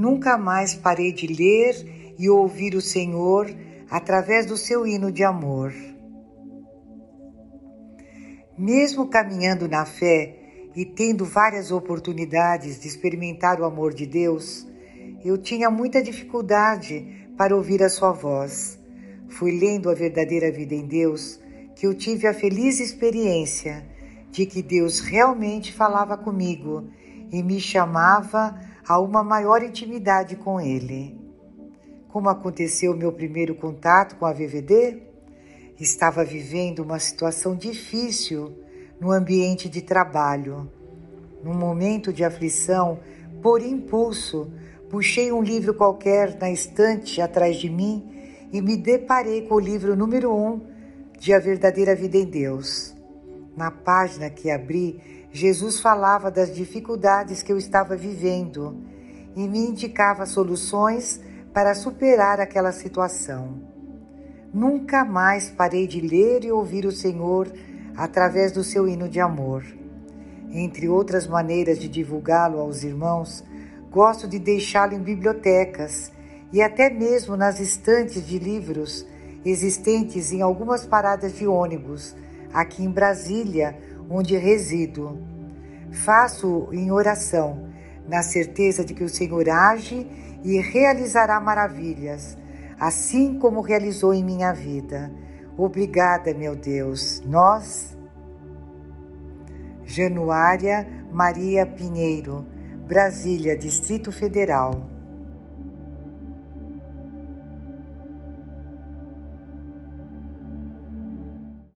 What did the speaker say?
Nunca mais parei de ler e ouvir o Senhor através do seu hino de amor. Mesmo caminhando na fé e tendo várias oportunidades de experimentar o amor de Deus, eu tinha muita dificuldade para ouvir a sua voz. Fui lendo a verdadeira vida em Deus que eu tive a feliz experiência de que Deus realmente falava comigo e me chamava a uma maior intimidade com Ele. Como aconteceu meu primeiro contato com a VVD? Estava vivendo uma situação difícil no ambiente de trabalho. Num momento de aflição, por impulso, puxei um livro qualquer na estante atrás de mim e me deparei com o livro número um de A Verdadeira Vida em Deus. Na página que abri, Jesus falava das dificuldades que eu estava vivendo e me indicava soluções para superar aquela situação. Nunca mais parei de ler e ouvir o Senhor através do seu hino de amor. Entre outras maneiras de divulgá-lo aos irmãos, gosto de deixá-lo em bibliotecas e até mesmo nas estantes de livros existentes em algumas paradas de ônibus aqui em Brasília onde resido. Faço em oração, na certeza de que o Senhor age e realizará maravilhas, assim como realizou em minha vida. Obrigada, meu Deus. Nós, Januária Maria Pinheiro, Brasília, Distrito Federal.